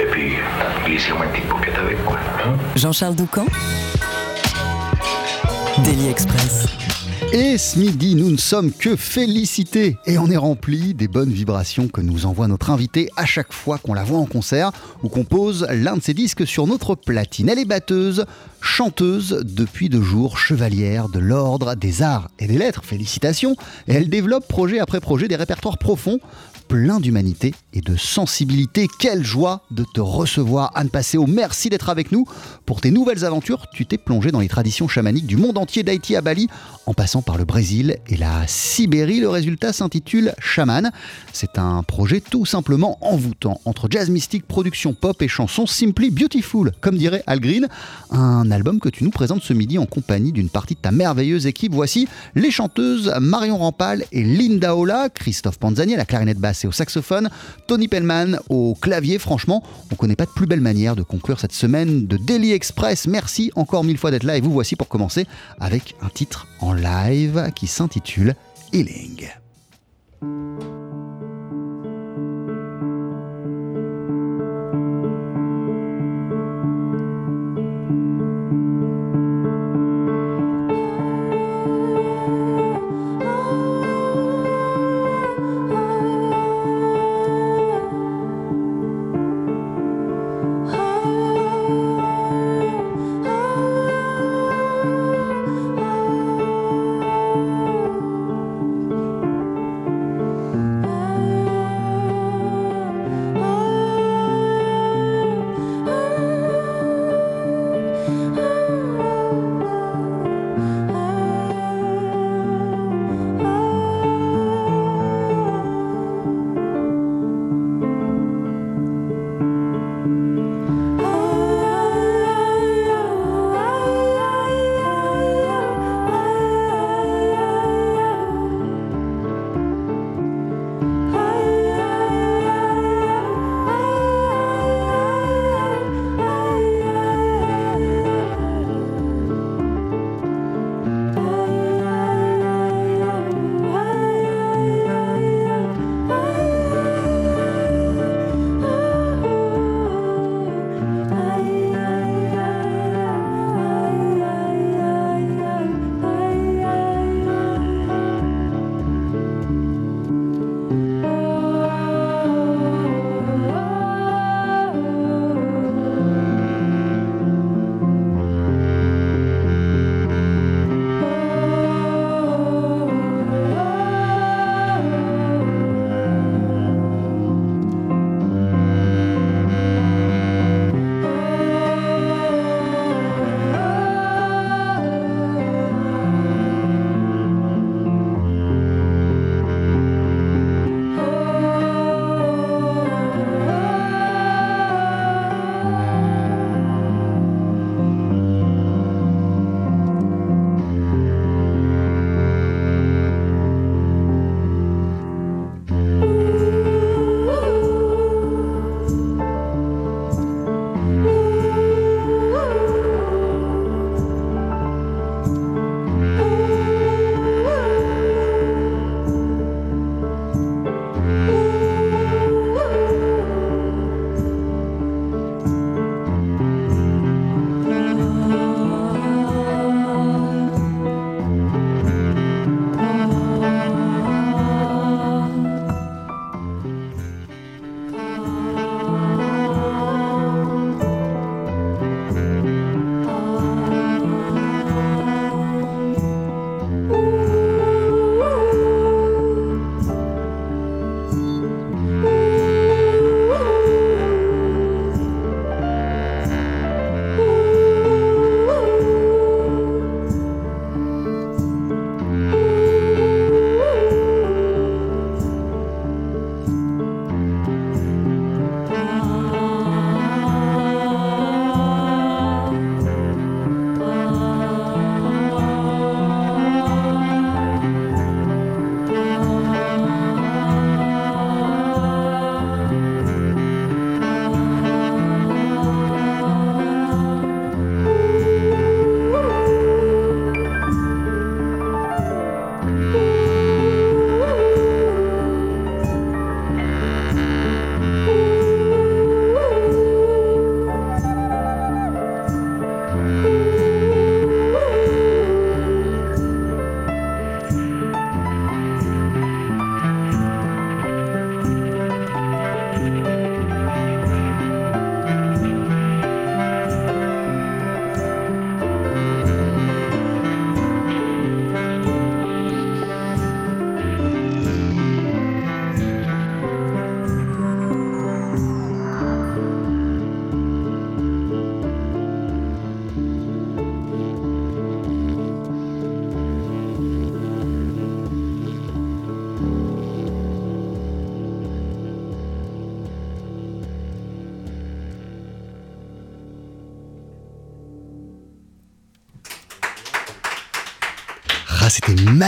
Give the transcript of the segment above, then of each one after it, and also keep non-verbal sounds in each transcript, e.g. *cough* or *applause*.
Et puis, glissez-moi une petite paupiette avec, quoi. hein? Jean-Charles Doucan? Daily Express. Et ce midi, nous ne sommes que félicités et on est rempli des bonnes vibrations que nous envoie notre invité à chaque fois qu'on la voit en concert ou qu'on pose l'un de ses disques sur notre platine. Elle est batteuse, chanteuse depuis deux jours, chevalière de l'ordre des arts et des lettres. Félicitations. Et elle développe projet après projet des répertoires profonds plein d'humanité et de sensibilité. Quelle joie de te recevoir, Anne Passeo. Merci d'être avec nous. Pour tes nouvelles aventures, tu t'es plongé dans les traditions chamaniques du monde entier, d'Haïti à Bali, en passant par le Brésil et la Sibérie. Le résultat s'intitule Shaman. C'est un projet tout simplement envoûtant entre jazz mystique, production pop et chansons simply beautiful, comme dirait Al Green. Un album que tu nous présentes ce midi en compagnie d'une partie de ta merveilleuse équipe. Voici les chanteuses Marion Rampal et Linda Ola, Christophe Panzani à la clarinette basse au saxophone, Tony Pellman au clavier. Franchement, on connaît pas de plus belle manière de conclure cette semaine de Daily Express. Merci encore mille fois d'être là et vous voici pour commencer avec un titre en live qui s'intitule. Healing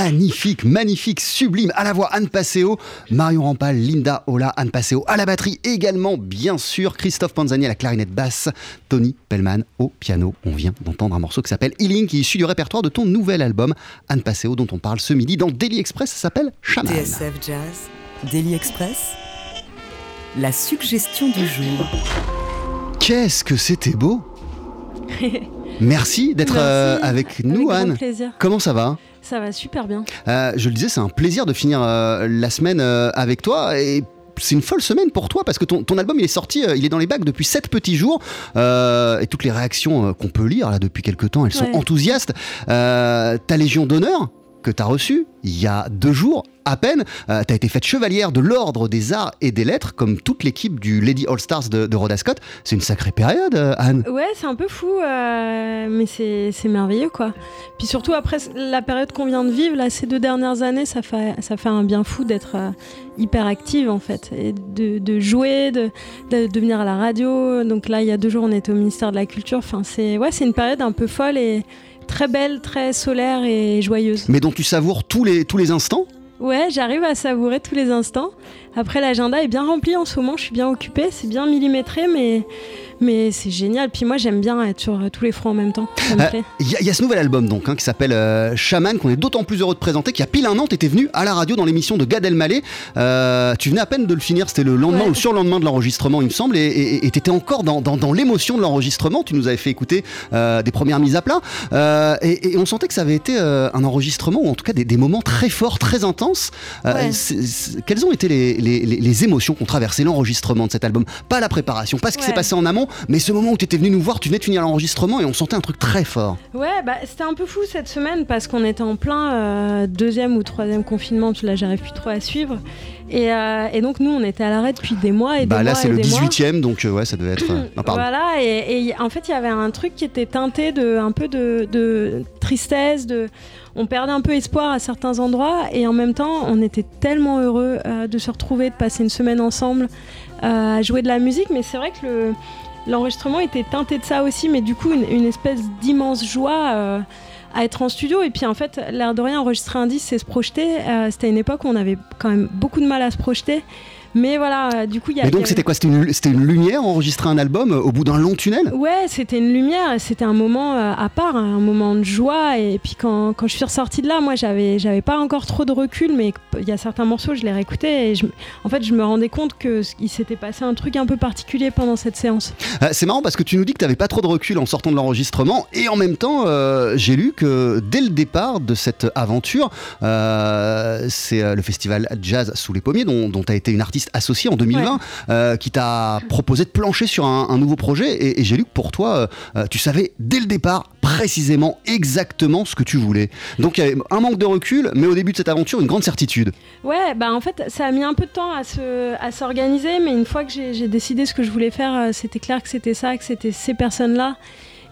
magnifique, magnifique, sublime. À la voix, Anne Passeo, Marion Rampal, Linda Ola, Anne Passeo à la batterie également, bien sûr, Christophe Panzani à la clarinette basse, Tony Pellman au piano. On vient d'entendre un morceau qui s'appelle Healing, qui est issu du répertoire de ton nouvel album, Anne Passeo, dont on parle ce midi dans Daily Express. Ça s'appelle Shaman. TSF Jazz, Daily Express, la suggestion du jour. Qu'est-ce que c'était beau *laughs* Merci d'être euh, avec nous, Avec grand Anne. plaisir. Comment ça va? Ça va super bien. Euh, Je le disais, c'est un plaisir de finir euh, la semaine avec toi et c'est une folle semaine pour toi parce que ton, ton album il est sorti, euh, il est dans les bacs depuis 7 petits jours euh, et toutes les réactions euh, qu'on peut lire là depuis quelques temps, elles sont Ouais. enthousiastes. Ta Légion d'honneur que tu as reçue il y a deux jours à peine, tu as été faite chevalière de l'ordre des arts et des lettres comme toute l'équipe du Lady All Stars de, de Rhoda Scott. C'est une sacrée période, euh, Anne. Ouais, c'est un peu fou, euh, mais c'est merveilleux quoi. Puis surtout après la période qu'on vient de vivre, là, ces deux dernières années, ça fait, ça fait un bien fou d'être euh, hyper active en fait, et de, jouer, de, de, venir à la radio. Donc là, il y a deux jours, on était au ministère de la Culture. Enfin, c'est ouais, une période un peu folle et très belle, très solaire et joyeuse. Mais dont tu savoures tous les, tous les instants? Ouais, j'arrive à savourer tous les instants. Après, l'agenda est bien rempli en ce moment, je suis bien occupée, c'est bien millimétré, mais, mais c'est génial. Puis moi, j'aime bien être sur tous les fronts en même temps. Euh. Il y, a- il y a ce nouvel album donc hein, qui s'appelle euh, Shaman qu'on est d'autant plus heureux de présenter qu'il y a pile un an t'étais venu à la radio dans l'émission de Gad Elmaleh Euh, tu venais à peine de le finir c'était le lendemain Ouais. ou le surlendemain de l'enregistrement il me semble et- et t'étais encore dans, dans- dans l'émotion de l'enregistrement tu nous avais fait écouter euh, des premières mises à plat et, et on sentait que ça avait été un enregistrement ou en tout cas des, des moments très forts très intenses Ouais. quelles ont été les, les- les- les émotions qu'ont traversé l'enregistrement de cet album pas la préparation pas ce qui s'est Ouais. passé en amont mais ce moment où t'étais venu nous voir tu venais de finir l'enregistrement et on sentait un truc très fort Ouais, bah, c'était un peu fou cette semaine parce qu'on était en plein euh, deuxième ou troisième confinement, là, j'arrive plus trop à suivre. Et, euh, et donc, nous, on était à l'arrêt depuis des mois et Bah des là c'est le des mois. 18ème donc euh, ouais ça devait être. euh, *clears throat* non. Voilà, et, et en fait, il y avait un truc qui était teinté de un peu de, de tristesse, de on perdait un peu espoir à certains endroits, et en même temps, on était tellement heureux euh, de se retrouver, de passer une semaine ensemble, euh, à jouer de la musique. Mais c'est vrai que le l'enregistrement était teinté de ça aussi, mais du coup, une, une espèce d'immense joie. euh, à être en studio et puis en fait l'air de rien enregistrer un disque c'est se projeter Euh, c'était une époque où on avait quand même beaucoup de mal à se projeter mais voilà euh, du coup il y a Et donc avait- c'était quoi? C'était une, lumière enregistrer un album euh, au bout d'un long tunnel? Ouais, c'était une lumière, c'était un moment euh, à part, un moment de joie. Et puis quand, quand je suis ressortie de là, moi j'avais j'avais pas encore trop de recul, mais il y a certains morceaux, je les réécoutais et je, en fait je me rendais compte que s- il s'était passé un truc un peu particulier pendant cette séance. Euh, C'est marrant parce que tu nous dis que tu n'avais pas trop de recul en sortant de l'enregistrement et en même temps euh, j'ai lu que dès le départ de cette aventure, euh, c'est le festival Jazz sous les pommiers dont tu as été une artiste associée en 2020 euh, qui t'a proposé de plancher sur un, un nouveau projet et, et j'ai lu que pour toi euh, euh, tu savais dès le départ précisément exactement ce que tu voulais. Donc il y avait un manque de recul mais au début de cette aventure une grande certitude. Ouais, bah en fait ça a mis un peu de temps à se- à s'organiser, mais une fois que j'ai j'ai décidé ce que je voulais faire, c'était clair que c'était ça, que c'était ces personnes-là.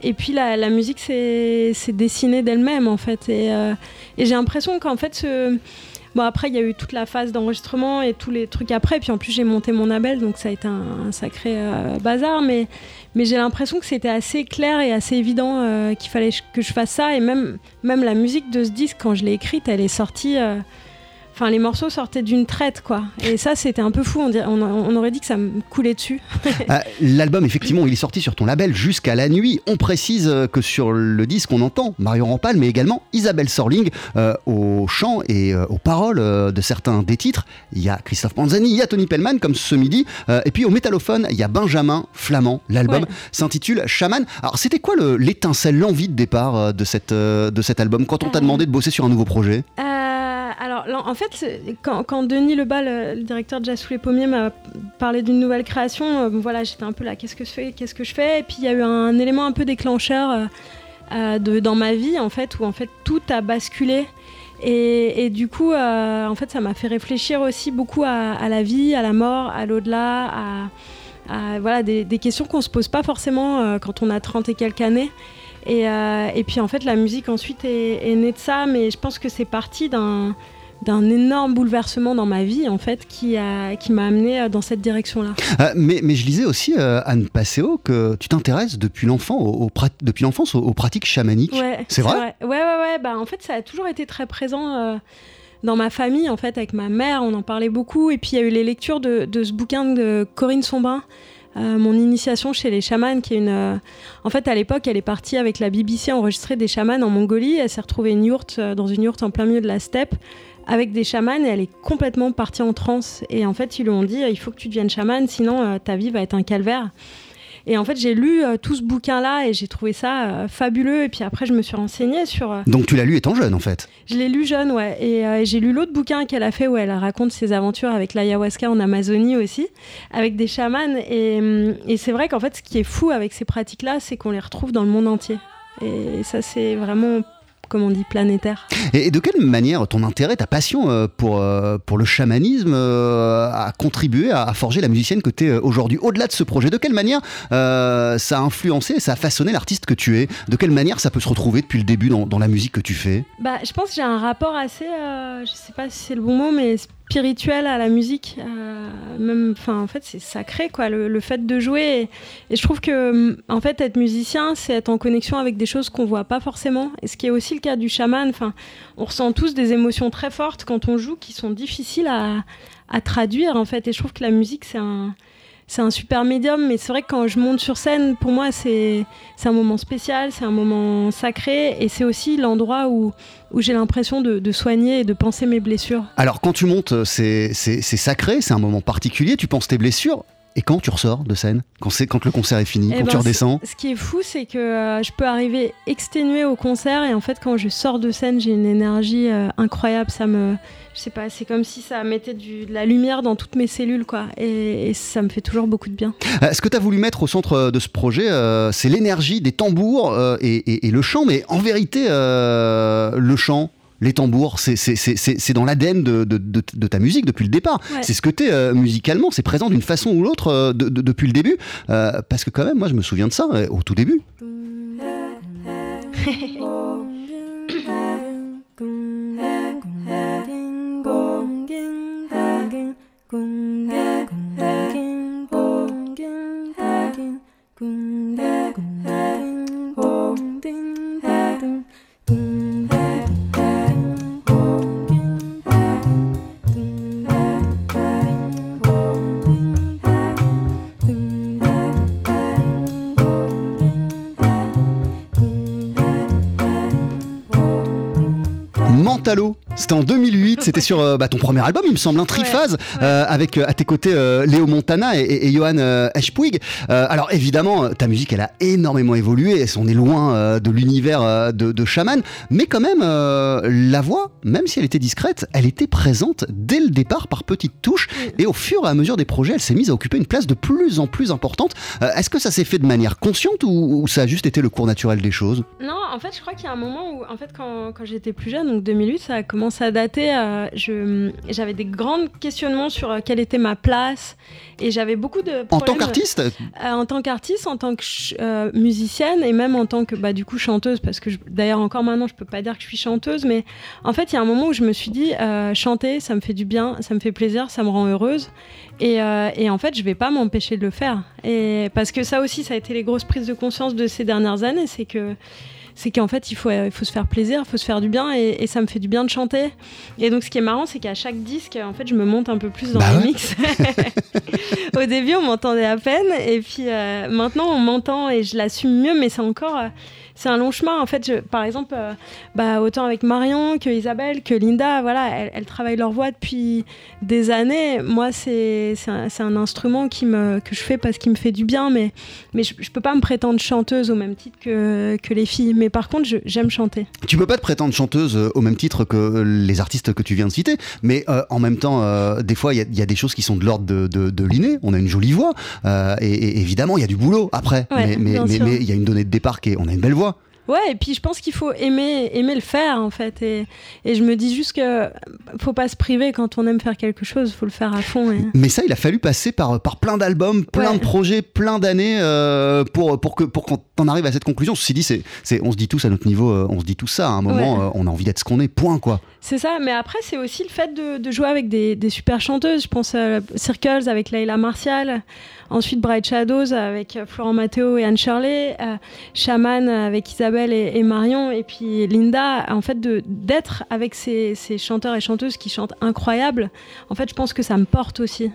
Et puis la, la musique s'est s'est dessinée d'elle-même en fait. Et, euh, et j'ai l'impression qu'en fait ce... Bon après il y a eu toute la phase d'enregistrement et tous les trucs après, puis en plus j'ai monté mon label, donc ça a été un, sacré euh, bazar, mais, j'ai l'impression que c'était assez clair et assez évident euh, qu'il fallait que je fasse ça, et même, même la musique de ce disque, quand je l'ai écrite, elle est sortie... Enfin, les morceaux sortaient d'une traite, quoi. Et ça, c'était un peu fou. On, dirait- on, on aurait dit que ça me coulait dessus. Euh, *laughs* L'album, effectivement, il est sorti sur ton label jusqu'à la nuit. On précise euh, que sur le disque, on entend Marion Rampal, mais également Isabelle Sorling euh, au chant et euh, aux paroles euh, de certains des titres. Il y a Christophe Panzani, il y a Tony Pellman, comme ce midi. Et puis au métallophone, il y a Benjamin Flamand. L'album Ouais. s'intitule Chaman. Alors, c'était quoi le- l'étincelle, l'envie de départ de, cette, de cet album quand on t'a demandé de bosser sur un nouveau projet? En fait, quand, Denis Lebas, le, le directeur de Jazz sous les pommiers, m'a parlé d'une nouvelle création, euh, voilà, j'étais un peu là, qu'est-ce que je fais, qu'est-ce que je fais? Et puis il y a eu un élément un peu déclencheur euh, euh, dans ma vie, en fait, où en fait tout a basculé. Et, du coup, euh, en fait, ça m'a fait réfléchir aussi beaucoup à, la vie, à la mort, à l'au-delà, à, voilà, des, questions qu'on se pose pas forcément euh, quand on a 30 et quelques années. Et, euh, puis en fait, la musique ensuite est née de ça, mais je pense que c'est parti d'un d'un énorme bouleversement dans ma vie en fait qui a qui m'a amené euh, dans cette direction-là. Euh, mais, mais je lisais aussi, euh, Anne Passeo, que tu t'intéresses depuis l'enfant depuis l'enfance aux, aux pratiques chamaniques. Ouais, C'est vrai? Ouais, ouais, ouais. Bah en fait, ça a toujours été très présent euh, dans ma famille en fait, avec ma mère. On en parlait beaucoup. Et puis il y a eu les lectures de, de ce bouquin de Corinne Sombrin. euh, mon initiation chez les chamans, qui est une. euh, En fait, à l'époque, elle est partie avec la BBC enregistrer des chamans en Mongolie. Elle s'est retrouvée une yourte, euh, dans une yourte en plein milieu de la steppe avec des chamans et elle est complètement partie en transe. Et en fait, ils lui ont dit il faut que tu deviennes chaman, sinon euh, ta vie va être un calvaire. Et en fait, j'ai lu euh, tout ce bouquin-là et j'ai trouvé ça euh, fabuleux. Et puis après, je me suis renseignée sur. euh, Donc tu l'as lu étant jeune en fait? je l'ai lu jeune, ouais. Et euh, j'ai lu l'autre bouquin qu'elle a fait où elle raconte ses aventures avec l'ayahuasca en Amazonie aussi, avec des chamans. Et, hum, et c'est vrai qu'en fait, ce qui est fou avec ces pratiques-là, c'est qu'on les retrouve dans le monde entier. Et ça, c'est vraiment, comme on dit, planétaire. Et, de quelle manière ton intérêt, ta passion euh, pour, euh, pour le chamanisme euh, a contribué à, à forger la musicienne que tu es aujourd'hui Au-delà de ce projet, de quelle manière euh, ça a influencé, ça a façonné l'artiste que tu es? De quelle manière ça peut se retrouver depuis le début dans, dans la musique que tu fais? Bah, je pense que j'ai un rapport assez, euh, je sais pas si c'est le bon mot, mais spirituel à la musique. Euh, même, enfin, en fait, c'est sacré, quoi, le, fait de jouer. Et, je trouve que, en fait, être musicien, c'est être en connexion avec des choses qu'on voit pas forcément. Et ce qui est aussi le cas du chaman. Enfin, on ressent tous des émotions très fortes quand on joue, qui sont difficiles à, à traduire, en fait. Et je trouve que la musique, c'est un c'est un super médium, mais c'est vrai que quand je monte sur scène, pour moi, c'est un moment spécial, c'est un moment sacré, et c'est aussi l'endroit où, où j'ai l'impression de, de soigner et de penser mes blessures. Alors quand tu montes, c'est- c'est sacré, c'est un moment particulier, tu penses tes blessures. Et quand tu ressors de scène quand, quand le concert est fini, Eh quand ben, tu redescends Ce qui est fou, c'est que euh, je peux arriver exténuée au concert, et en fait, quand je sors de scène, j'ai une énergie euh, incroyable. Ça me, je sais pas, c'est comme si ça mettait du- de la lumière dans toutes mes cellules, quoi. Et, et ça me fait toujours beaucoup de bien. Euh, Ce que tu as voulu mettre au centre de ce projet, c'est l'énergie des tambours et, et- le chant, mais en vérité, le chant, les tambours, c'est- dans l'ADN de, de- de- de ta musique depuis le départ. Ouais. C'est ce que tu es musicalement, c'est présent d'une façon ou l'autre euh, de- de- depuis le début. Euh, parce que quand même, moi je me souviens de ça euh, au tout début. *laughs* Mentalo, c'était en 2008, c'était sur euh, bah, ton premier album, il me semble, un triphase, euh, avec euh, à tes côtés Léo Montana et, et, et Johan Eschpuig. Alors évidemment, ta musique, elle a énormément évolué, on est loin de l'univers de, de Shaman, mais quand même, la voix, même si elle était discrète, elle était présente dès le départ par petites touches, et au fur et à mesure des projets, elle s'est mise à occuper une place de plus en plus importante. Est-ce que ça s'est fait de manière consciente ou, ou ça a juste été le cours naturel des choses? Non, en fait, je crois qu'il y a un moment où, en fait, quand, quand j'étais plus jeune, donc 2008, ça a commencé à dater. euh, je- j'avais des grands questionnements sur euh, quelle était ma place, et j'avais beaucoup de En tant qu'artiste euh, en tant qu'artiste, en tant que euh, musicienne, et même en tant que, bah, du coup, chanteuse, parce que je- d'ailleurs encore maintenant, je peux pas dire que je suis chanteuse, mais en fait, il y a un moment où je me suis dit, chanter, ça me fait du bien, ça me fait plaisir, ça me rend heureuse. Et, et en fait, je vais pas m'empêcher de le faire. Et parce que ça aussi, ça a été les grosses prises de conscience de ces dernières années, c'est que c'est qu'en fait, il faut, il faut se faire plaisir, il faut se faire du bien, et, ça me fait du bien de chanter. Et donc, ce qui est marrant, c'est qu'à chaque disque, en fait, je me monte un peu plus dans Bah le ouais. mix. *laughs* Au début, on m'entendait à peine, et puis euh, maintenant, on m'entend et je l'assume mieux, mais c'est encore. euh, c'est un long chemin. En fait, je- par exemple, euh, bah, autant avec Marion que Isabelle, que Linda, voilà, elles, elles travaillent leur voix depuis des années. Moi, c'est un, instrument qui me, que je fais parce qu'il me fait du bien, mais, mais je, je peux pas me prétendre chanteuse au même titre que, que les filles. Mais par contre, j'aime chanter. Tu peux pas te prétendre chanteuse euh, au même titre que les artistes que tu viens de citer, mais euh, en même temps, euh, des fois, il y, a- il y a des choses qui sont de l'ordre de, de, de l'inné. On a une jolie voix, euh, et, et évidemment, il y a du boulot après. Ouais, mais mais bien mais- sûr. mais il y a une donnée de départ qui est, on a une belle voix. Ouais, et puis je pense qu'il faut aimer, aimer le faire en fait. Et, et je me dis juste que faut pas se priver quand on aime faire quelque chose, faut le faire à fond. et- Mais ça, il a fallu passer par, par plein d'albums, plein Ouais. de projets, plein d'années euh, pour, pour, que, pour qu'on en arrive à cette conclusion. Ceci dit, c'est, on se dit tous à notre niveau, euh, on se dit tous ça. À un moment, Ouais. euh, on a envie d'être ce qu'on est, point quoi. C'est ça, mais après, c'est aussi le fait de, de jouer avec des, des super chanteuses. Je pense à Circles avec Leila Martial, ensuite Bright Shadows avec Florent Matteo et Anne Shirley, euh, Shaman avec Isabelle et, et Marion, et puis Linda. En fait, d'être avec ces, ces chanteurs et chanteuses qui chantent incroyable, en fait, je pense que ça me porte aussi.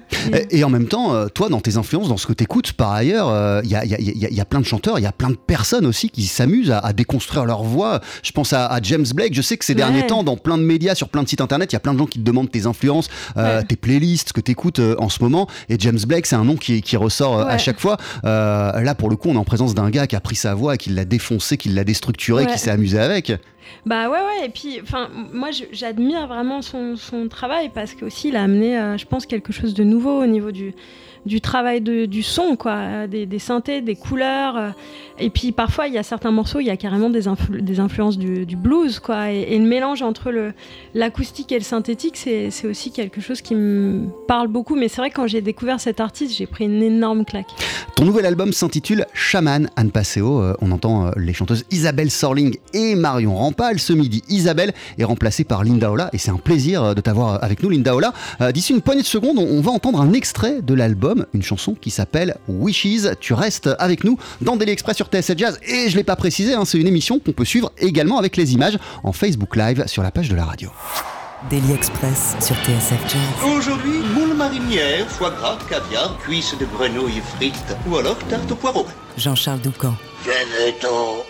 Et- en même temps, euh, toi, dans tes influences, dans ce que t'écoutes, par ailleurs, euh, il y, a, il y y a- il y a plein de chanteurs, il y a plein de personnes aussi qui s'amusent à, à déconstruire leur voix. Je pense à, à James Blake. Je sais que ces derniers temps, dans plein de médias, sur plein de sites internet, il y a plein de gens qui te demandent tes influences, euh, Ouais. tes playlists, ce que t'écoutes euh, en ce moment. Et James Blake, c'est un nom qui, qui ressort euh, à chaque fois. Euh, là, pour le coup, on est en présence d'un gars qui a pris sa voix, qui l'a défoncé, qui l'a déstructuré, Ouais. qui s'est amusé avec. Bah ouais, ouais, et puis, enfin, moi, j'admire vraiment son, son travail parce qu'aussi, il a amené, euh, je pense, quelque chose de nouveau au niveau du, du travail de- du son, quoi, euh, des, des synthés, des couleurs. Et puis, parfois, il y a certains morceaux, il y a carrément des, influ- des influences du, blues, quoi. Et, le mélange entre l'acoustique et le synthétique, c'est aussi quelque chose qui me parle beaucoup. Mais c'est vrai quand j'ai découvert cet artiste, j'ai pris une énorme claque. Ton nouvel album s'intitule Shaman Anne Passeo. Euh, on entend euh, les chanteuses Isabelle Sorling et Marion Rampal. Ce midi, Isabelle est remplacée par Linda Ola et c'est un plaisir euh, de t'avoir avec nous, Linda Ola. D'ici une poignée de secondes, on, on va entendre un extrait de l'album, une chanson qui s'appelle Wishes. Tu restes avec nous dans Daily Express sur TSF Jazz et je l'ai pas précisé, hein, c'est une émission qu'on peut suivre également avec les images en Facebook Live sur la page de la radio. Daily Express sur TSF Jazz. Aujourd'hui, moule marinière, foie gras, caviar, cuisses de grenouille frites ou alors tarte au poireau. Jean-Charles Doucan. Venez-t'en. I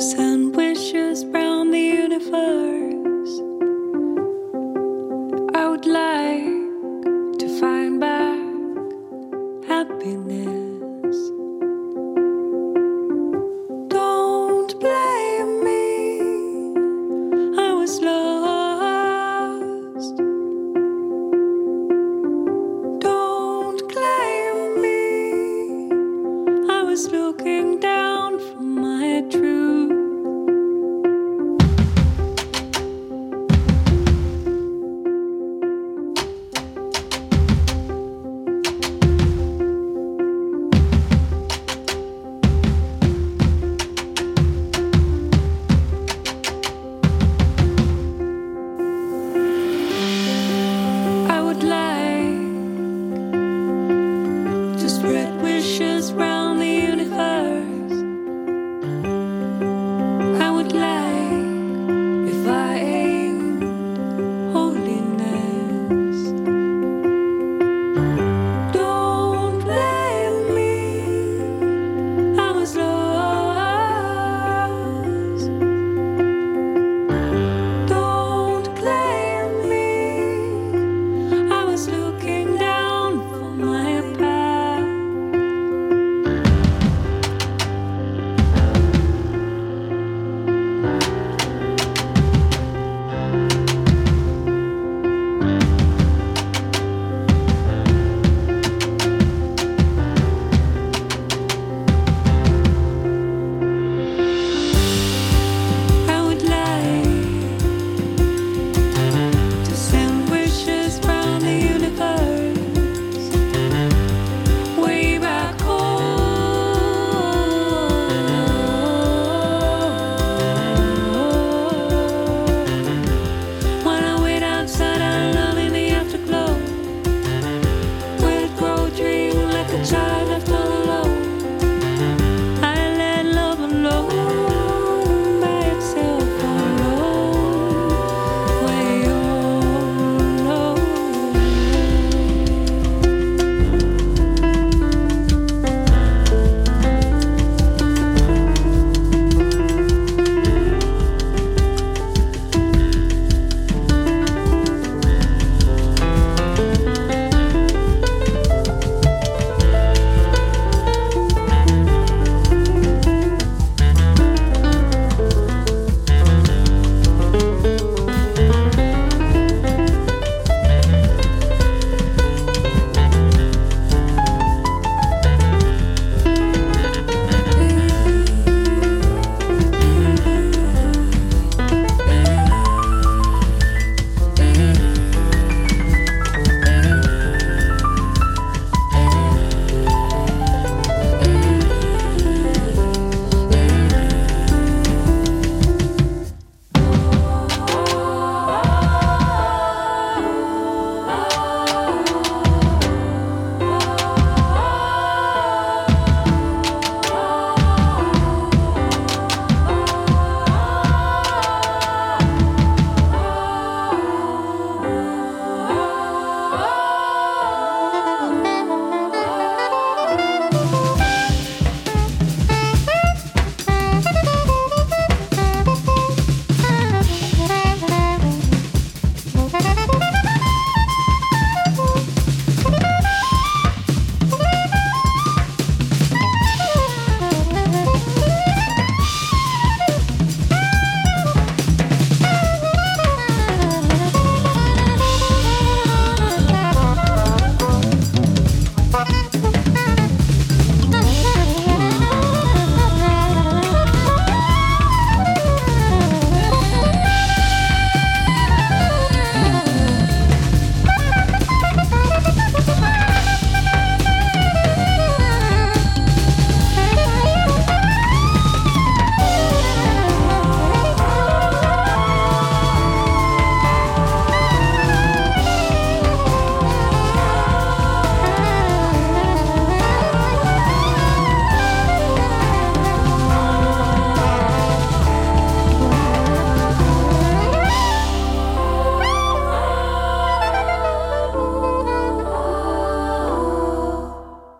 sound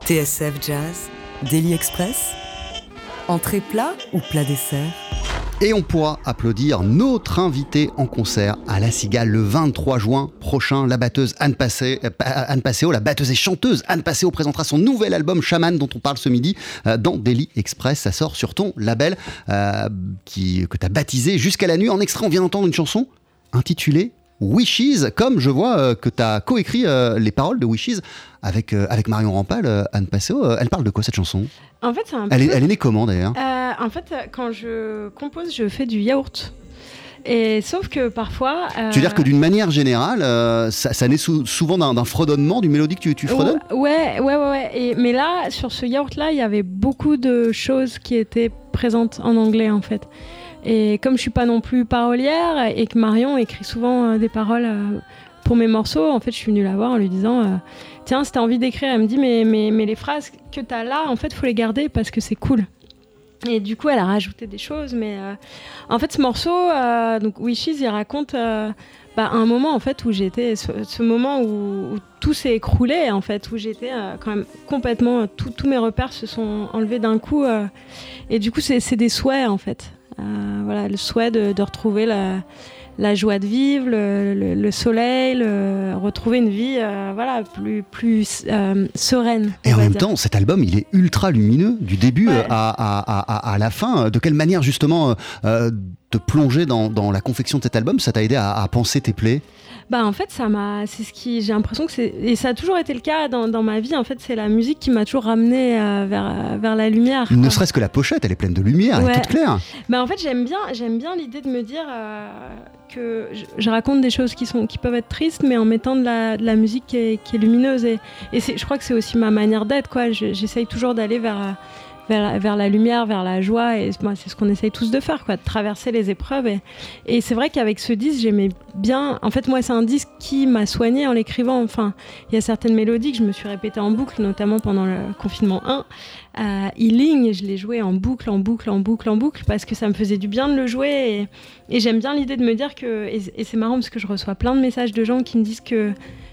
TSF Jazz, Daily Express, entrée plat ou plat dessert? Et on pourra applaudir notre invité en concert à La Cigale le 23 juin prochain. La batteuse Anne, euh, Anne Passeo, la batteuse et chanteuse Anne Passeo présentera son nouvel album Shaman dont on parle ce midi euh, dans Daily Express. Ça sort sur ton label euh, que tu as baptisé Jusqu'à la nuit. En extrait, on vient d'entendre une chanson intitulée Wishes, comme je vois euh, que tu as coécrit euh, les paroles de Wishes avec, euh, avec Marion Rampal, Anne Passeo. Elle parle de quoi cette chanson? En fait, c'est un elle est, elle est née comment d'ailleurs? En fait, quand je compose, je fais du yaourt. Et sauf que parfois. euh, Tu veux dire que d'une manière générale, euh, ça, ça naît sou- souvent d'un d'un fredonnement, d'une mélodie que tu, tu fredonnes? Ouais, ouais, ouais. ouais. Et, mais là, sur ce yaourt-là, il y avait beaucoup de choses qui étaient présentes en anglais, en fait. Et comme je suis pas non plus parolière et que Marion écrit souvent euh, des paroles euh, pour mes morceaux, en fait, je suis venue la voir en lui disant euh, Tiens, si t'as envie d'écrire, elle me dit mais, mais, mais les phrases que t'as là, en fait, faut les garder parce que c'est cool. Et du coup, elle a rajouté des choses, mais en fait, ce morceau, donc Wishes, il raconte bah, un moment en fait où j'étais, ce, moment où, tout s'est écroulé, en fait, où j'étais quand même complètement, tous mes repères se sont enlevés d'un coup, et du coup, c'est des souhaits en fait. Euh, voilà, le souhait de, de retrouver la, la joie de vivre, le, le- le soleil, le- retrouver une vie, euh, voilà, plus plus euh, sereine. Et en même dire. temps, cet album, il est ultra lumineux du début Ouais. à, à- à- à la fin. De quelle manière, justement, te plonger dans, dans la confection de cet album, ça t'a aidé à, à penser tes plaies? Bah en fait ça m'a c'est ce qui j'ai l'impression que c'est et ça a toujours été le cas dans, dans ma vie en fait c'est la musique qui m'a toujours ramené euh, vers vers la lumière. Ne serait-ce que la pochette, elle est pleine de lumière, elle est toute claire. Bah en fait j'aime bien j'aime bien l'idée de me dire euh, que je, je raconte des choses qui sont qui peuvent être tristes mais en mettant de la, de la musique qui est, qui est lumineuse et, et c'est- je crois que c'est aussi ma manière d'être quoi Je- j'essaye toujours d'aller vers euh, vers, la- lumière, vers la joie, et moi c'est ce qu'on essaye tous de faire, quoi, de traverser les épreuves. Et, c'est vrai qu'avec ce disque, j'aimais bien. En fait, moi, c'est un disque qui m'a soigné en l'écrivant. Enfin, il y a certaines mélodies que je me suis répétées en boucle, notamment pendant le confinement 1. Euh, Healing, je l'ai joué en boucle, en boucle, en boucle, en boucle, parce que ça me faisait du bien de le jouer. Et, et j'aime bien l'idée de me dire que. Et, et c'est marrant parce que je reçois plein de messages de gens qui me disent que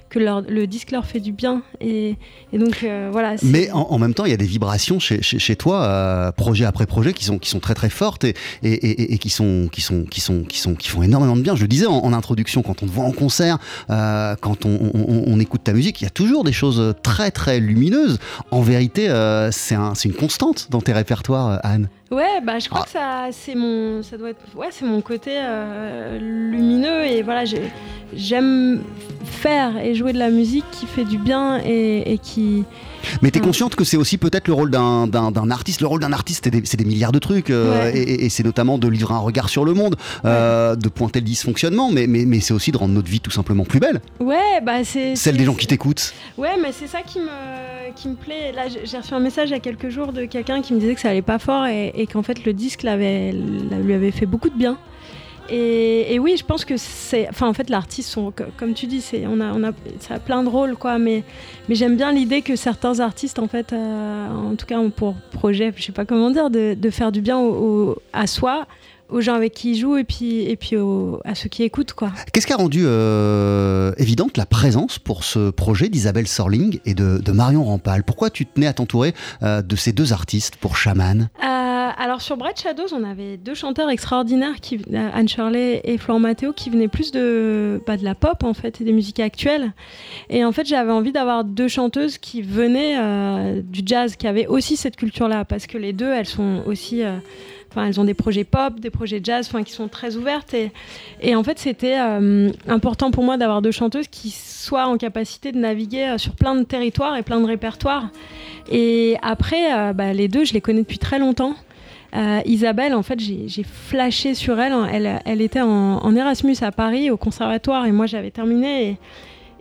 que le disque leur fait du bien. Et, donc, euh, voilà. Mais en, même temps, il y a des vibrations chez, toi, euh, projet après projet, qui sont, qui sont très très fortes et, et, qui, sont, qui, sont, qui, sont, qui, sont, qui font énormément de bien. Je le disais en, introduction, quand on te voit en concert, euh, quand on, écoute ta musique, il y a toujours des choses très très lumineuses. En vérité, c'est un, une constante dans tes répertoires, Anne. Ouais, bah je crois Ah. que ça, c'est mon, ça doit être, ouais, c'est mon côté euh, lumineux et voilà, j'ai- j'aime faire et jouer de la musique qui fait du bien et, et qui. Mais tu es Mm. consciente que c'est aussi peut-être le rôle d'un artiste. Le rôle d'un artiste, c'est des, milliards de trucs. euh, Ouais. et c'est notamment de livrer un regard sur le monde, euh, de pointer le dysfonctionnement, mais, mais, mais c'est aussi de rendre notre vie tout simplement plus belle. Ouais, bah c'est. Celle des gens qui t'écoutent. Ouais, mais c'est ça qui me, qui me plaît. Là, j'ai reçu un message il y a quelques jours de quelqu'un qui me disait que ça allait pas fort et, et qu'en fait le disque l'avait, lui avait fait beaucoup de bien. Et, et oui, je pense que c'est, enfin en fait l'artiste sont, co- comme tu dis, c'est, on a, on a, ça a plein de rôles quoi. Mais, mais j'aime bien l'idée que certains artistes en fait, euh, en tout cas ont pour projet, je sais pas comment dire, de, de faire du bien au- au- à soi, aux gens avec qui ils jouent et puis, et puis au- à ceux qui écoutent quoi. Qu'est-ce qui a rendu euh, évidente la présence pour ce projet d'Isabelle Sorling et de, de Marion Rampal? Pourquoi tu tenais à t'entourer euh, de ces deux artistes pour Shaman Euh, alors sur Bright Shadows, on avait deux chanteurs extraordinaires, qui, euh, Anne Shirley et Florent Matteo, qui venaient plus de, bah, de la pop en fait et des musiques actuelles. Et en fait, j'avais envie d'avoir deux chanteuses qui venaient euh, du jazz, qui avaient aussi cette culture-là, parce que les deux, elles sont aussi, euh, elles ont des projets pop, des projets jazz, enfin, qui sont très ouvertes. Et, en fait, c'était euh, important pour moi d'avoir deux chanteuses qui soient en capacité de naviguer euh, sur plein de territoires et plein de répertoires. Et après, euh, bah, les deux, je les connais depuis très longtemps. Euh, Isabelle, en fait, j'ai flashé sur elle. Elle, était en, Erasmus à Paris, au conservatoire, et moi j'avais terminé. Et,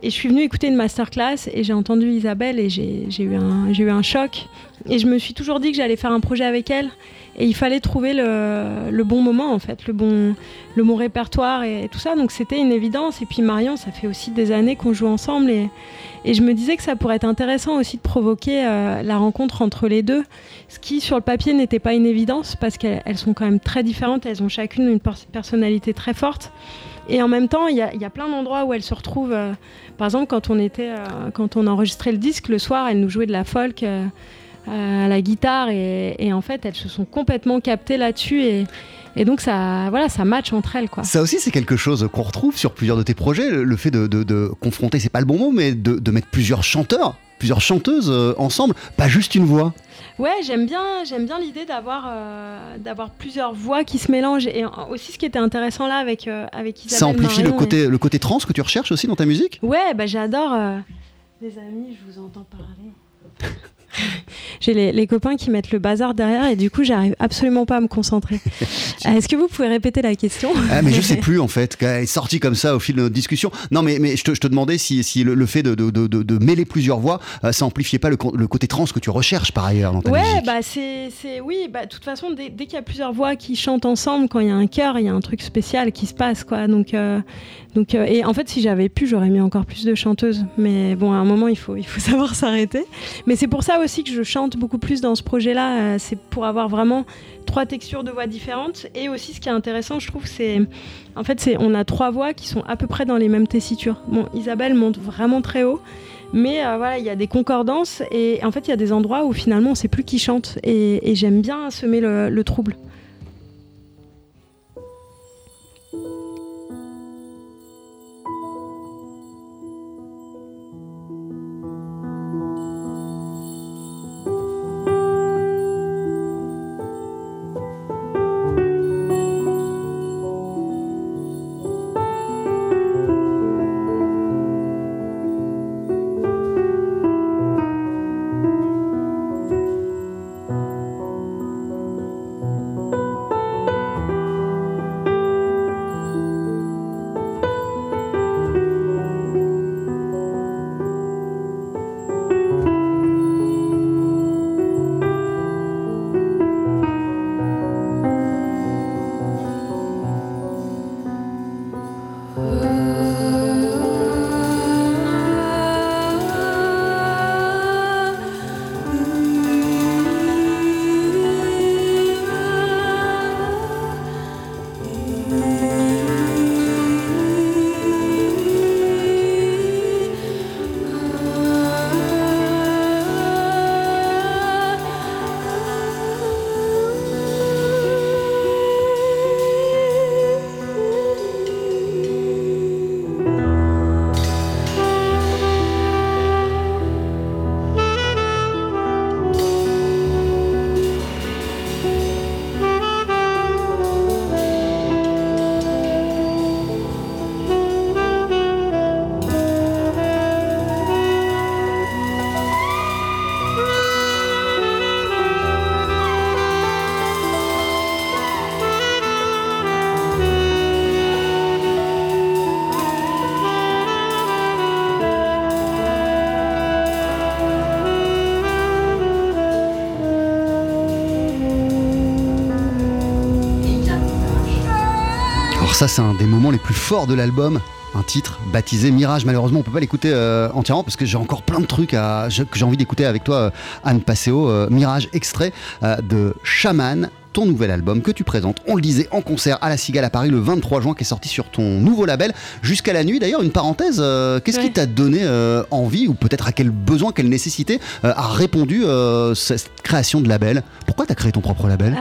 je suis venue écouter une masterclass et j'ai entendu Isabelle et j'ai eu, eu un choc. Et je me suis toujours dit que j'allais faire un projet avec elle. Et il fallait trouver le, bon moment, en fait, le bon, le bon répertoire et, tout ça. Donc c'était une évidence. Et puis Marion, ça fait aussi des années qu'on joue ensemble. Et, et je me disais que ça pourrait être intéressant aussi de provoquer euh, la rencontre entre les deux. Ce qui, sur le papier, n'était pas une évidence parce qu'elles sont quand même très différentes. Elles ont chacune une pers- personnalité très forte. Et en même temps, il y, a- plein d'endroits où elles se retrouvent. euh, par exemple, quand on, était, euh, quand on enregistrait le disque, le soir, elles nous jouaient de la folk à la guitare. Et, et en fait, elles se sont complètement captées là-dessus. Et, et donc, ça, voilà, ça match entre elles. Quoi. Ça aussi, c'est quelque chose qu'on retrouve sur plusieurs de tes projets, le, le fait de, de- de confronter, c'est pas le bon mot, mais de, de mettre plusieurs chanteurs, plusieurs chanteuses euh, ensemble, pas juste une voix. Ouais, j'aime bien, j'aime bien l'idée d'avoir, euh, d'avoir plusieurs voix qui se mélangent. Et aussi, ce qui était intéressant là avec, euh, avec Isabelle Ça amplifie le et- côté, le côté trans que tu recherches aussi dans ta musique? Ouais, bah j'adore. euh, Les amis, je vous entends parler. *laughs* J'ai les, les copains qui mettent le bazar derrière et du coup, j'arrive absolument pas à me concentrer. *laughs* Est-ce que vous pouvez répéter la question? Ah, mais je sais *laughs* plus en fait, qu'elle est sortie comme ça au fil de notre discussion. Non, mais, mais je, te, je te demandais si, si le, le fait de, de, de, mêler plusieurs voix, euh, ça amplifiait pas le, le côté trans que tu recherches par ailleurs dans ta Ouais, musique. bah c'est, oui, bah de toute façon, dès, dès qu'il y a plusieurs voix qui chantent ensemble, quand il y a un chœur, il y a un truc spécial qui se passe, quoi. Donc, euh, donc, euh, et en fait, si j'avais pu, j'aurais mis encore plus de chanteuses. Mais bon, à un moment, il faut, il faut savoir s'arrêter. Mais c'est pour ça aussi que je chante beaucoup plus dans ce projet-là. euh, c'est pour avoir vraiment trois textures de voix différentes. Et aussi, ce qui est intéressant, je trouve, c'est en fait, c'est on a trois voix qui sont à peu près dans les mêmes tessitures. Bon, Isabelle monte vraiment très haut. Mais euh, voilà, il y a des concordances et en fait, il y a des endroits où finalement, on sait plus qui chante. Et, j'aime bien semer le trouble. Alors ça, c'est un des moments les plus forts de l'album. Un titre baptisé Mirage. Malheureusement, on peut pas l'écouter euh, entièrement parce que j'ai encore plein de trucs à, je- que j'ai envie d'écouter avec toi, euh, Anne Passeo. Euh, Mirage, extrait de Shaman, ton nouvel album que tu présentes. On le disait en concert à la Cigale à Paris le 23 juin, qui est sorti sur ton nouveau label jusqu'à la nuit. D'ailleurs, une parenthèse, qu'est-ce qui t'a donné envie ou peut-être à quel besoin, quelle nécessité a répondu cette création de label? Pourquoi t'as créé ton propre label?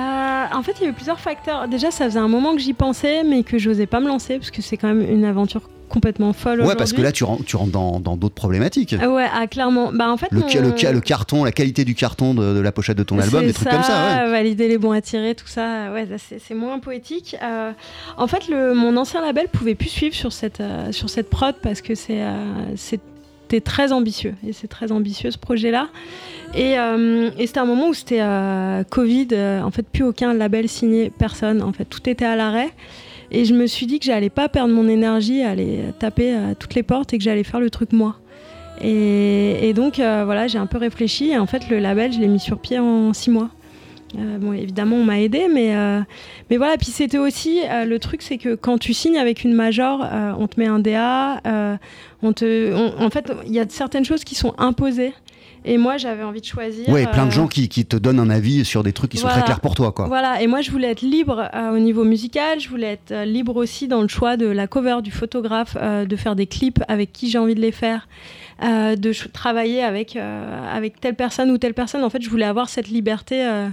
En fait, il y avait plusieurs facteurs. Déjà, ça faisait un moment que j'y pensais, mais que j'osais pas me lancer parce que c'est quand même une aventure complètement folle. Ouais, parce que là, tu rentres, tu rentres dans dans d'autres problématiques. Ah ouais, ah, clairement. Bah, en fait, Le, carton, la qualité du carton de, de la pochette de ton album, C'est des trucs comme ça. Ouais. Valider les bons à tirer, tout ça, ouais, c'est c'est moins poétique. Euh, en fait, le, mon ancien label pouvait plus suivre sur cette, euh, sur cette prod parce que c'est, euh, c'était très ambitieux. Et c'est très ambitieux ce projet-là. Et, euh, et c'était un moment où c'était euh, Covid, euh, en fait, plus aucun label signé, personne. En fait, tout était à l'arrêt. Et je me suis dit que j'allais pas perdre mon énergie aller taper à toutes les portes et que j'allais faire le truc moi. Et, et donc, euh, voilà, j'ai un peu réfléchi. Et en fait, le label, je l'ai mis sur pied en six mois. Euh, bon, évidemment, on m'a aidé, mais, euh, mais voilà. Puis c'était aussi euh, le truc, c'est que quand tu signes avec une major, euh, on te met un DA. euh, on te, on- en fait, il y a certaines choses qui sont imposées. Et moi, j'avais envie de choisir. Ouais, plein de euh, gens qui, qui te donnent un avis sur des trucs qui sont très clairs pour toi, quoi. Voilà, et moi je voulais être libre euh, au niveau musical, je voulais être euh, libre aussi dans le choix de la cover, du photographe, de faire des clips avec qui j'ai envie de les faire, euh, de travailler avec, euh, avec telle personne ou telle personne. En fait, je voulais avoir cette liberté euh,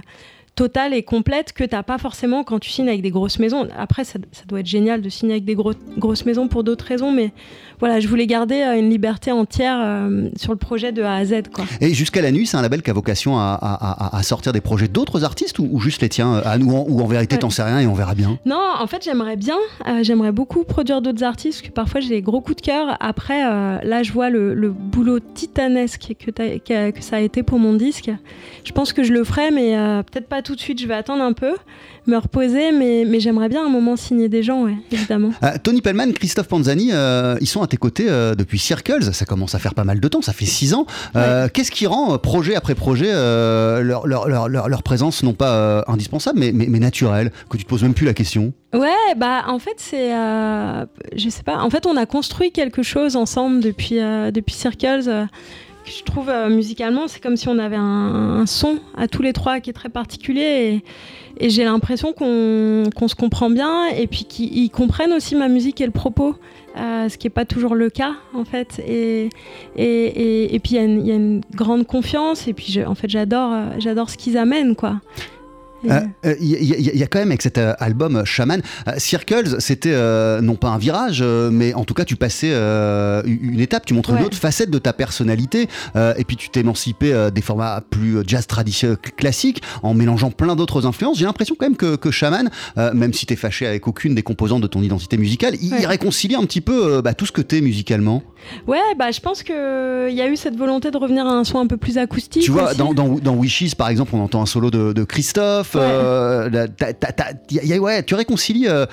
totale et complète que t'as pas forcément quand tu signes avec des grosses maisons. Après, ça, ça doit être génial de signer avec des gros- grosses maisons pour d'autres raisons, mais voilà, je voulais garder euh, une liberté entière euh, sur le projet de A à Z. Quoi. Et jusqu'à la nuit, c'est un label qui a vocation à, à- à- à sortir des projets d'autres artistes ou, ou juste les tiens à nous, en- ou en vérité, Ouais. t'en sais rien et on verra bien? Non, en fait, j'aimerais bien, euh, j'aimerais beaucoup produire d'autres artistes, parce que parfois j'ai des gros coups de cœur. Après, euh, là, je vois le, le boulot titanesque que, que ça a été pour mon disque. Je pense que je le ferai, mais euh, peut-être pas tout de suite. Je vais attendre un peu, me reposer, mais, mais j'aimerais bien un moment signer des gens, ouais, évidemment. Euh, Tony Pellman, Christophe Panzani, euh, ils sont à tes côtés euh, depuis Circles. Ça commence à faire pas mal de temps, ça fait six ans. Euh, Qu'est-ce qui rend, projet après projet, leur, leur, leur, leur- leur présence non pas indispensable, mais, mais, mais naturelle Que tu te poses même plus la question? Ouais, bah en fait c'est, je sais pas. En fait, on a construit quelque chose ensemble depuis depuis Circles. Je trouve euh, musicalement, c'est comme si on avait un, son à tous les trois qui est très particulier et, j'ai l'impression qu'on se comprend bien et puis qu'ils ils comprennent aussi ma musique et le propos, euh, ce qui n'est pas toujours le cas en fait. Et, puis il y, a une- grande confiance et puis en fait euh, j'adore ce qu'ils amènent quoi. Euh, euh, Il y, a- il y a- il y a quand même avec cet euh, album euh, Shaman, euh, Circles, c'était euh, non pas un virage, euh, mais en tout cas tu passais euh, une étape, tu montres une autre facette de ta personnalité, euh, et puis tu t'émancipais euh, des formats plus euh, jazz traditionnel classiques en mélangeant plein d'autres influences. J'ai l'impression quand même que, que Shaman, euh, même si t'es fâché avec aucune des composantes de ton identité musicale, il, Ouais. réconcilie un petit peu euh, bah, tout ce que t'es musicalement. Ouais, bah je pense que il y a eu cette volonté de revenir à un son un peu plus acoustique. Tu vois, dans, dans, dans Wishes, par exemple, on entend un solo de, de Christophe. Ouais. euh, la- t'as- t'as- t'as- y a- y a- ouais, tu réconcilies euh,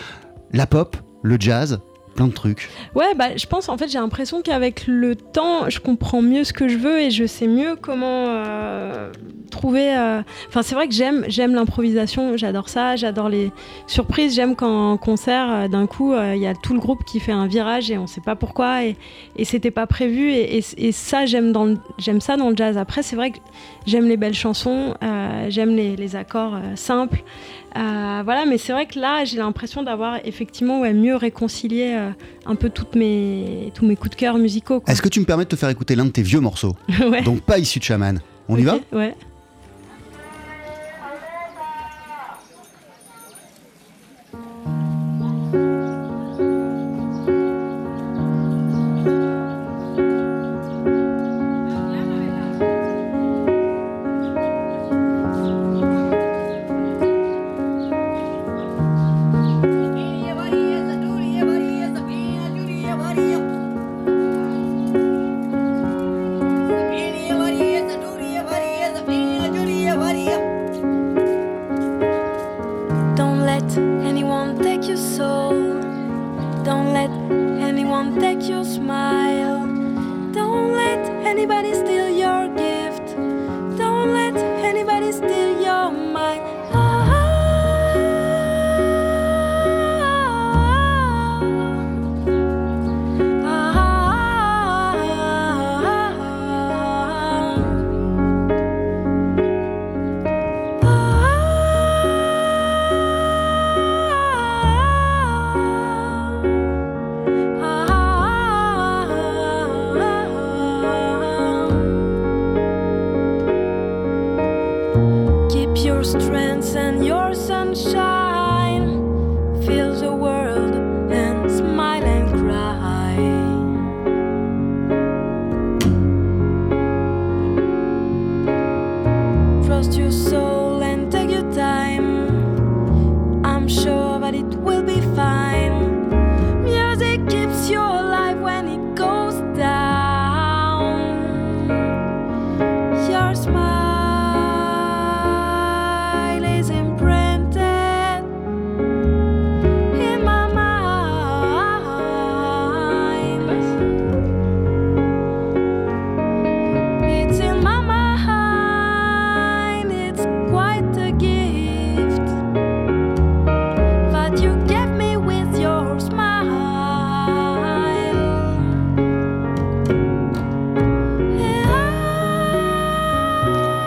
la pop, le jazz, plein de trucs. Ouais, bah je pense en fait j'ai l'impression qu'avec le temps, je comprends mieux ce que je veux et je sais mieux comment euh, trouver. euh, Enfin, c'est vrai que j'aime j'aime l'improvisation, j'adore ça, j'adore les surprises, j'aime quand en concert euh, d'un coup il y a tout le groupe qui fait un virage et on sait pas pourquoi et, et c'était pas prévu et, et- ça j'aime dans j'aime ça dans le jazz. Après c'est vrai que j'aime les belles chansons, j'aime les, accords simples. Euh, voilà, mais c'est vrai que là, j'ai l'impression d'avoir effectivement ouais, mieux réconcilié euh, un peu toutes mes, tous mes coups de cœur musicaux. Est-ce que tu me permets de te faire écouter l'un de tes vieux morceaux *laughs* Ouais. Donc pas issu de Shaman. On y va? Ouais.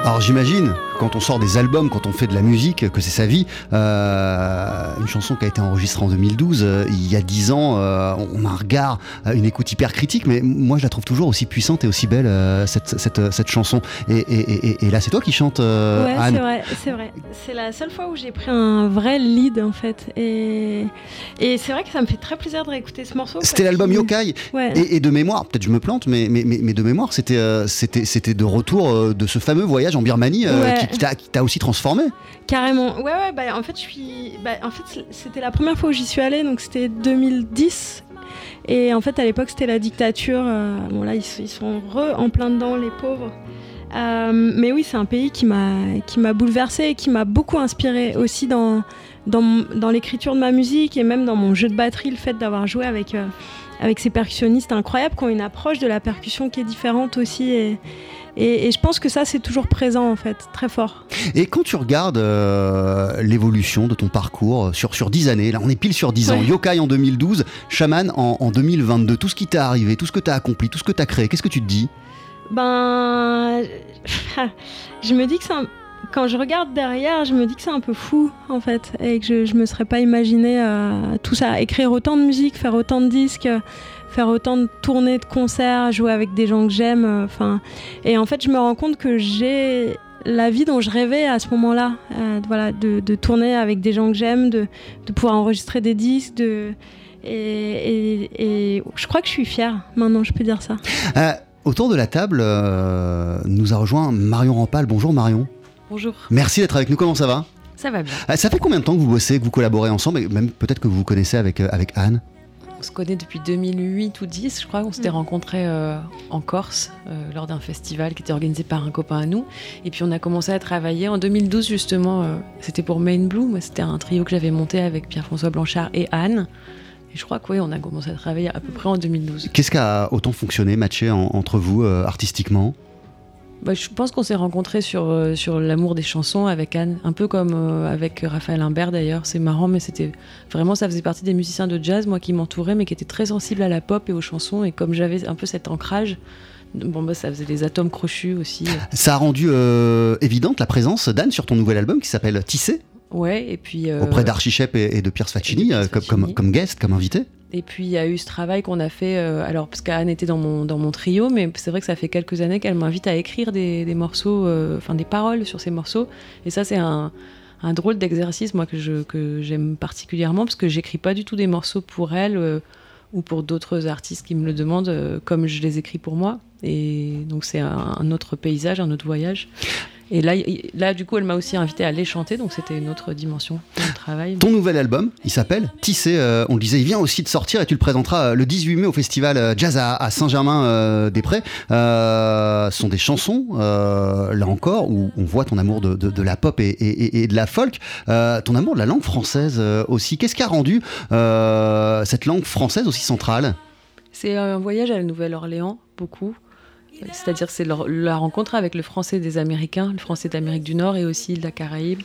Alors j'imagine, quand on sort des albums, quand on fait de la musique, que c'est sa vie, euh, une chanson qui a été enregistrée en 2012, euh, il y a 10 ans, euh, on a un regard, une écoute hyper critique, mais moi je la trouve toujours aussi puissante et aussi belle, cette, cette, cette chanson. Et, et- et- et là c'est toi qui chantes, ouais, Anne c'est vrai, c'est vrai. C'est la seule fois où j'ai pris un vrai lead en fait. Et, et c'est vrai que ça me fait très plaisir de réécouter ce morceau. C'était l'album Yokai. Ouais. Et, de mémoire, peut-être je me plante, mais, mais, mais, mais de mémoire, c'était c'était c'était de retour de ce fameux voyage en Birmanie Ouais. qui, qui t'a- aussi transformé. Carrément. Ouais, ouais, bah, en fait, je suis. Bah, en fait, c'était la première fois où j'y suis allée, donc c'était 2010. Et en fait, à l'époque, c'était la dictature. euh, bon, là, ils, sont- re en plein dedans, les pauvres. Euh, mais oui, c'est un pays qui m'a qui m'a bouleversée et qui m'a beaucoup inspirée aussi dans, dans, l'écriture de ma musique et même dans mon jeu de batterie, le fait d'avoir joué avec, euh, avec ces percussionnistes incroyables qui ont une approche de la percussion qui est différente aussi. Et, et je pense que ça, c'est toujours présent en fait, très fort. Et quand tu regardes euh, l'évolution de ton parcours euh, sur, sur 10 années, là on est pile sur 10 ans. Yokai en 2012, Shaman en, en 2022, tout ce qui t'est arrivé, tout ce que t'as accompli, tout ce que t'as créé, qu'est-ce que tu te dis? Ben, *laughs* je me dis que c'est un- quand je regarde derrière, je me dis que c'est un peu fou en fait, et que je, je me serais pas imaginé euh, tout ça, écrire autant de musique, faire autant de disques, faire autant de tournées de concerts, jouer avec des gens que j'aime, euh, enfin, et en fait, je me rends compte que j'ai la vie dont je rêvais à ce moment-là, euh, voilà, de, de tourner avec des gens que j'aime, de, de pouvoir enregistrer des disques, de et, et- et je crois que je suis fière maintenant, je peux dire ça. Euh, Autour de la table, euh, nous a rejoint Marion Rampal. Bonjour Marion. Bonjour. Merci d'être avec nous, comment ça va? Ça va bien. Ça fait combien de temps que vous bossez, que vous collaborez ensemble, et même peut-être que vous vous connaissez avec, avec Anne? On se connaît depuis 2008 ou 10, je crois. On s'était rencontrés euh, en Corse euh, lors d'un festival qui était organisé par un copain à nous. Et puis on a commencé à travailler en 2012 justement. euh, c'était pour Main Blue. Moi, C'était un trio que j'avais monté avec Pierre-François Blanchard et Anne. Et je crois que oui, on a commencé à travailler à peu près en 2012. Qu'est-ce qui a autant fonctionné, matché en- entre vous euh, artistiquement? Bah, je pense qu'on s'est rencontrés sur, euh, sur l'amour des chansons avec Anne, un peu comme euh, avec Raphaël Imbert d'ailleurs. C'est marrant, mais c'était vraiment, ça faisait partie des musiciens de jazz, moi qui m'entourais, mais qui étaient très sensibles à la pop et aux chansons. Et comme j'avais un peu cet ancrage, bon, bah, ça faisait des atomes crochus aussi. Ça a rendu euh, évidente la présence d'Anne sur ton nouvel album qui s'appelle Tissé, Ouais, et puis. auprès d'Archie Shep et, et de Pierce Faccini, comme, comme, comme guest, comme invité. Et puis il y a eu ce travail qu'on a fait, euh, alors parce qu'Anne était dans mon, dans mon trio, mais c'est vrai que ça fait quelques années qu'elle m'invite à écrire des, des morceaux, euh, enfin des paroles sur ces morceaux. Et ça c'est un, un drôle d'exercice moi que je que j'aime particulièrement parce que j'écris pas du tout des morceaux pour elle euh, ou pour d'autres artistes qui me le demandent comme je les écris pour moi. Et donc c'est un autre paysage, un autre voyage. Et là, là du coup, elle m'a aussi invité à les chanter, donc c'était une autre dimension de mon travail. Ton nouvel album, il s'appelle Tissé, euh, on le disait, il vient aussi de sortir et tu le présenteras euh, le 18 mai au festival euh, Jazz à, à Saint-Germain-des-Prés. Euh, ce sont des chansons, euh, là encore, où on voit ton amour de, de- de la pop et, et- et de la folk, euh, ton amour de la langue française euh, aussi. Qu'est-ce qui a rendu euh, cette langue française aussi centrale? C'est un voyage à la Nouvelle-Orléans, beaucoup. C'est-à-dire c'est la rencontre avec le français des Américains, le français d'Amérique du Nord et aussi de la Caraïbe.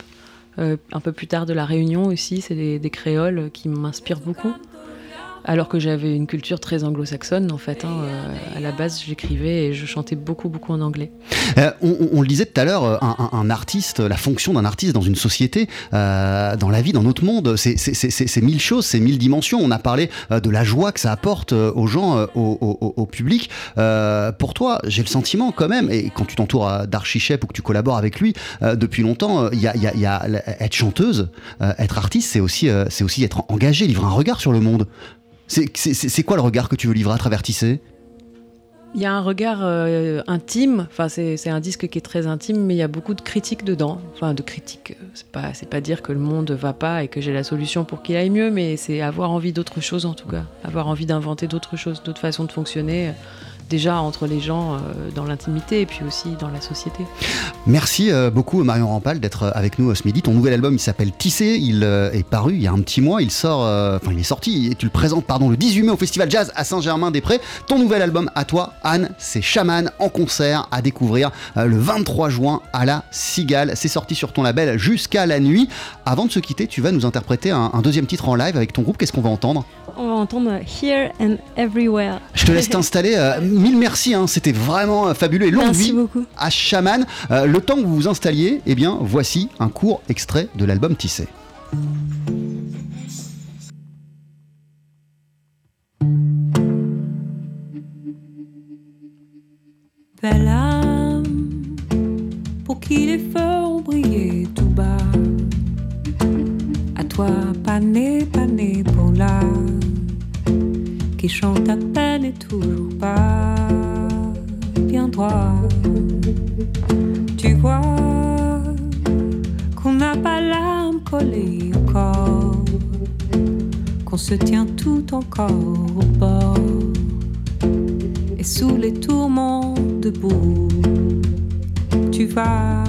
Euh, un peu plus tard de la Réunion aussi, c'est des créoles qui m'inspirent beaucoup. Alors que j'avais une culture très anglo-saxonne, en fait. hein. Euh, à la base, j'écrivais et je chantais beaucoup, beaucoup en anglais. Euh, on, on- on le disait tout à l'heure, euh, un, un- un artiste, la fonction d'un artiste dans une société, euh, dans la vie, dans notre monde, c'est- c'est c'est- c'est- c'est mille choses, c'est mille dimensions. On a parlé euh, de la joie que ça apporte euh, aux gens, euh, au, au- au- public. Euh, pour toi, j'ai le sentiment quand même, et quand tu t'entoures d'Archie Shep ou que tu collabores avec lui euh, depuis longtemps, il y, a, il y a- il y a- être chanteuse, euh, être artiste, c'est aussi, euh, c'est aussi être engagé, livrer un regard sur le monde. C'est- quoi le regard que tu veux livrer à travers Tissé? Il y a un regard euh, intime, enfin c'est un disque qui est très intime, mais il y a beaucoup de critiques dedans. Enfin de critiques, euh, c'est pas, pas dire que le monde va pas et que j'ai la solution pour qu'il aille mieux, mais c'est avoir envie d'autre chose en tout cas. Avoir envie d'inventer d'autres choses, d'autres façons de fonctionner, déjà entre les gens euh, dans l'intimité et puis aussi dans la société. Merci euh, beaucoup Marion Rampal d'être euh, avec nous ce midi. Ton nouvel album il s'appelle Tissé, il euh, est paru il y a un petit mois, il sort, euh, enfin il est sorti et tu le présentes pardon le 18 mai au Festival Jazz à Saint-Germain-des-Prés. Ton nouvel album à toi Anne, c'est Chaman en concert à découvrir euh, le 23 juin à la Cigale. C'est sorti sur ton label jusqu'à la nuit. Avant de se quitter, tu vas nous interpréter un, un deuxième titre en live avec ton groupe. Qu'est-ce qu'on va entendre? On entendre Here and Everywhere. Je te laisse t'installer. euh, mille merci, hein, c'était vraiment euh, fabuleux et longue Merci vie beaucoup. à Chaman. Euh, le temps que vous vous installiez, eh bien, voici un court extrait de l'album Tissé. Belle âme, pour qui les feux ont brillé tout bas. À toi, pané, pané pour l'âme, qui chante à peine et toujours pas bien droit. Tu vois qu'on n'a pas l'âme collée au corps, qu'on se tient tout encore au bord et sous les tourments debout, tu vas.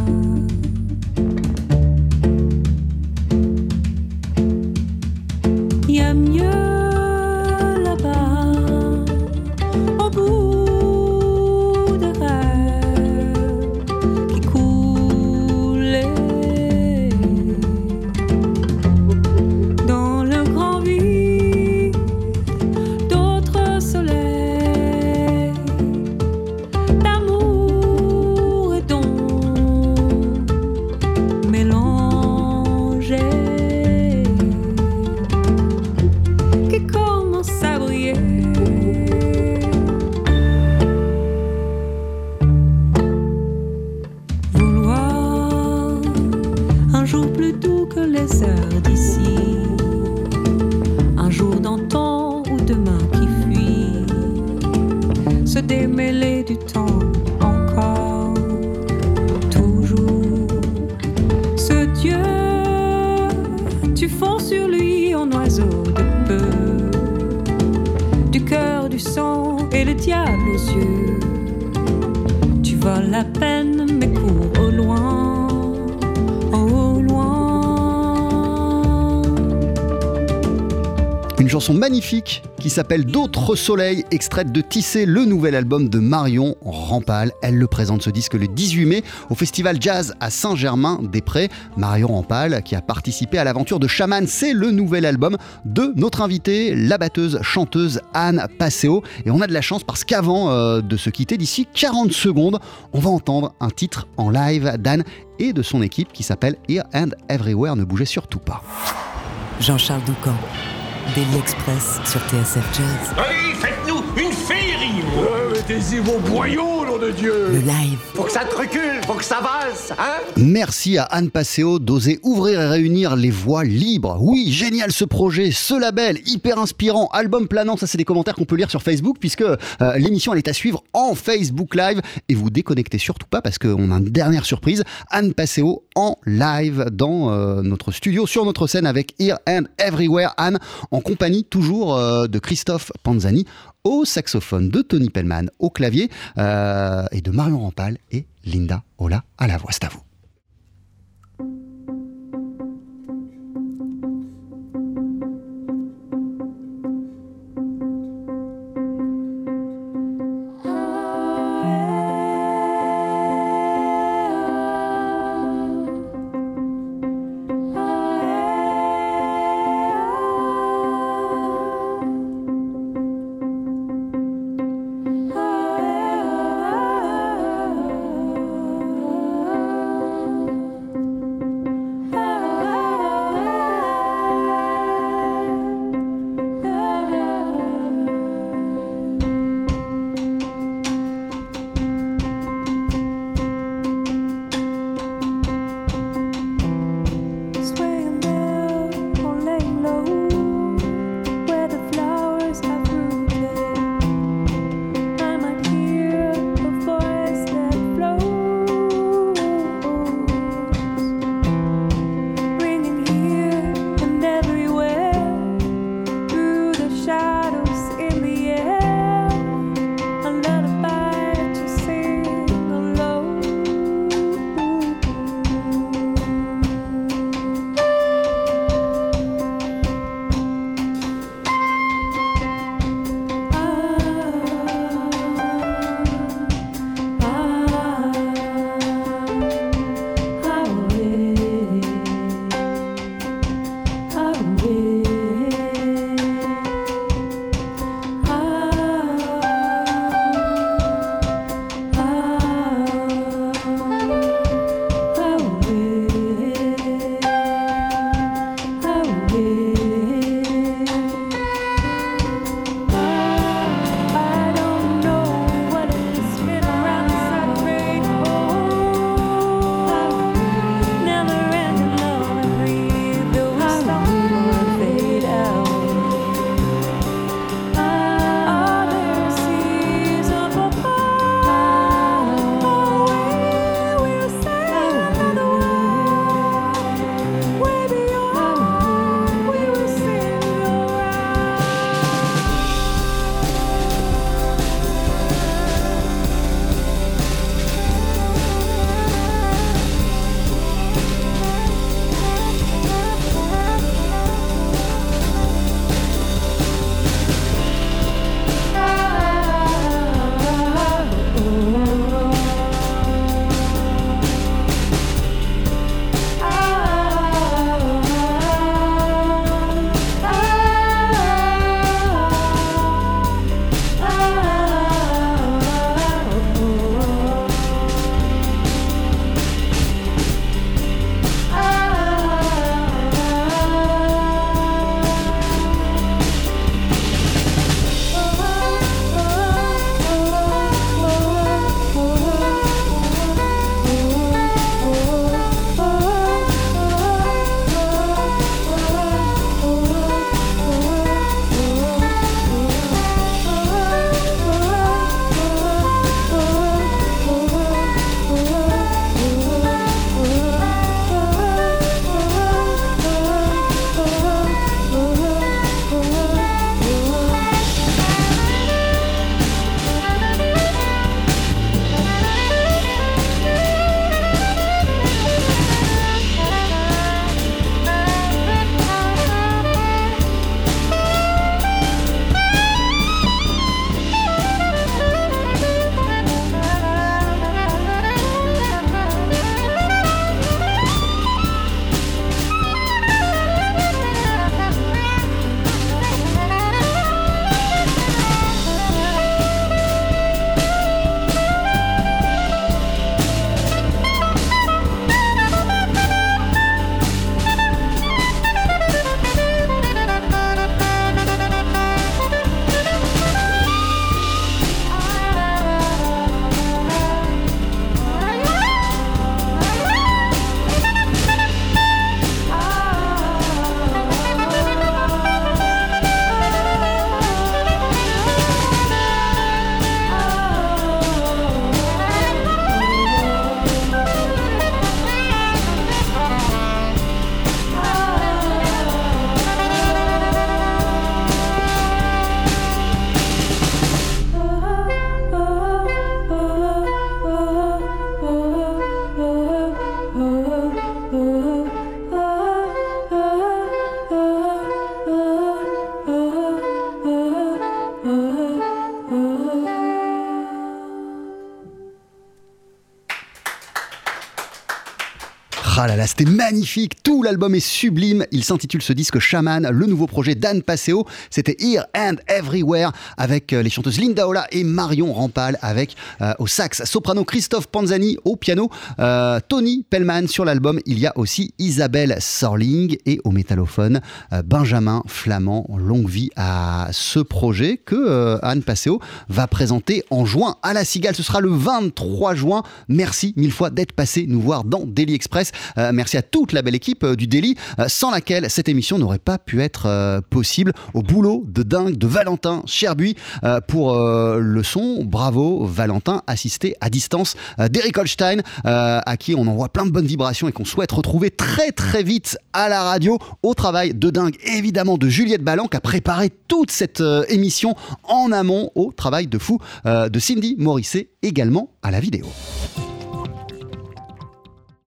Qui s'appelle D'autres soleils, extraite de Tissé, le nouvel album de Marion Rampal. Elle le présente ce disque le 18 mai au festival jazz à Saint-Germain-des-Prés. Marion Rampal qui a participé à l'aventure de Chaman, c'est le nouvel album de notre invitée, la batteuse chanteuse Anne Passeo. Et on a de la chance parce qu'avant euh, de se quitter, d'ici 40 secondes, on va entendre un titre en live d'Anne et de son équipe qui s'appelle Here and Everywhere. Ne bougez surtout pas. Jean-Charles Doucan, Daily Express sur TSF Jazz. Allez, faites-nous une féerie Mettez-y vos boyaux, de Dieu. Le live. Faut que ça te recule, faut que ça valse, hein? Merci à Anne Passeo d'oser ouvrir et réunir les voix libres. Oui, génial ce projet, ce label, hyper inspirant, album planant, ça c'est des commentaires qu'on peut lire sur Facebook puisque euh, l'émission elle est à suivre en Facebook Live. Et vous déconnectez surtout pas parce qu'on a une dernière surprise, Anne Passeo en live dans euh, notre studio, sur notre scène avec Here and Everywhere, Anne en compagnie toujours euh, de Christophe Panzani au saxophone, de Tony Pellman au clavier euh, et de Marion Rampal et Linda Ola à la voix. C'est à vous. Ah là là, c'était magnifique. Tout l'album est sublime. Il s'intitule ce disque Shaman, le nouveau projet d'Anne Passeo. C'était Here and Everywhere avec euh, les chanteuses Linda Ola et Marion Rampal avec euh, au sax soprano Christophe Panzani au piano, euh, Tony Pellman sur l'album. Il y a aussi Isabelle Sorling et au métallophone Benjamin Flamand. Longue vie à ce projet que Anne Passeo va présenter en juin à la Cigale. Ce sera le 23 juin. Merci mille fois d'être passé nous voir dans Daily Express. Merci à toute la belle équipe euh, du Daily, euh, sans laquelle cette émission n'aurait pas pu être euh, possible. Au boulot de dingue de Valentin Cherbuy euh, pour le son. Bravo Valentin, assisté à distance d'Eric Holstein, à qui on envoie plein de bonnes vibrations et qu'on souhaite retrouver très très vite à la radio. Au travail de dingue évidemment de Juliette Ballan qui a préparé toute cette émission en amont au travail de fou de Cindy Morisset également à la vidéo.